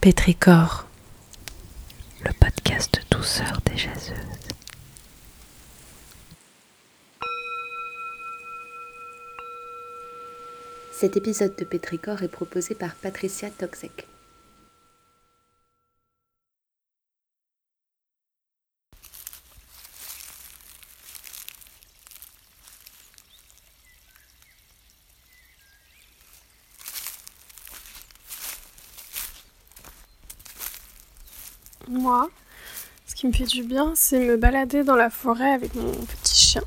Pétricor, le podcast douceur des jaseuses. Cet épisode de Pétricor est proposé par Patricia Toxek. Moi, ce qui me fait du bien, c'est me balader dans la forêt avec mon petit chien.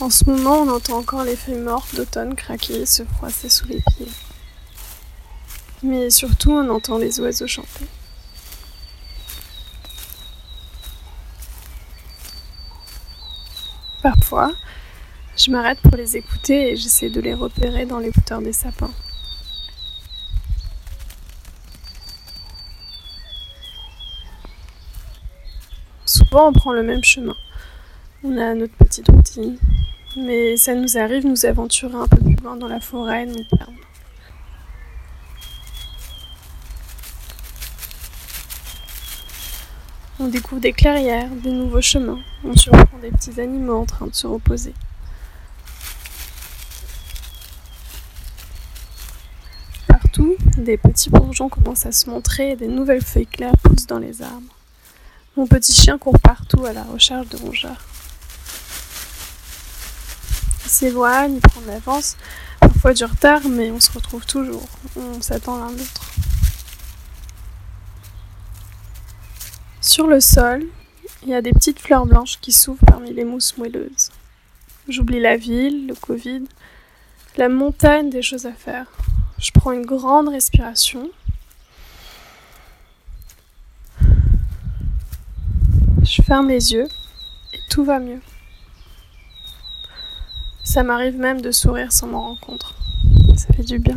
En ce moment, on entend encore les feuilles mortes d'automne craquer et se froisser sous les pieds. Mais surtout, on entend les oiseaux chanter. Parfois, je m'arrête pour les écouter et j'essaie de les repérer dans les hauteurs des sapins. On prend le même chemin. On a notre petite routine. Mais ça nous arrive nous aventurer un peu plus loin dans la forêt, nous perdre. On découvre des clairières, des nouveaux chemins. On surprend des petits animaux en train de se reposer. Partout, des petits bourgeons commencent à se montrer et des nouvelles feuilles claires poussent dans les arbres. Mon petit chien court partout à la recherche de rongeurs. Il s'éloigne, il prend de l'avance, parfois du retard, mais on se retrouve toujours. On s'attend l'un l'autre. Sur le sol, il y a des petites fleurs blanches qui s'ouvrent parmi les mousses moelleuses. J'oublie la ville, le Covid, la montagne des choses à faire. Je prends une grande respiration Je ferme les yeux et tout va mieux. Ça m'arrive même de sourire sans m'en rendre compte. Ça fait du bien.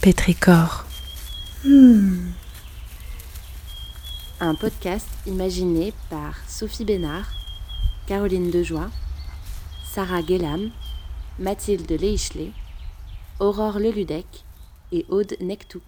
Pétricor. Hmm. Un podcast imaginé par Sophie Bénard, Caroline Dejoie, Sarah Guélam Mathilde Leichelet, Aurore Leludec et Aude Nectou.